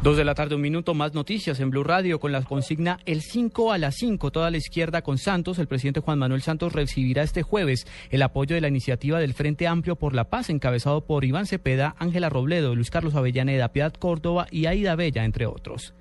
Dos de la tarde, un minuto más noticias en Blue Radio con la consigna El 5 a las 5. Toda la izquierda con Santos. El presidente Juan Manuel Santos recibirá este jueves el apoyo de la iniciativa del Frente Amplio por la Paz, encabezado por Iván Cepeda, Ángela Robledo, Luis Carlos Avellaneda, Piedad Córdoba y Aida Bella, entre otros.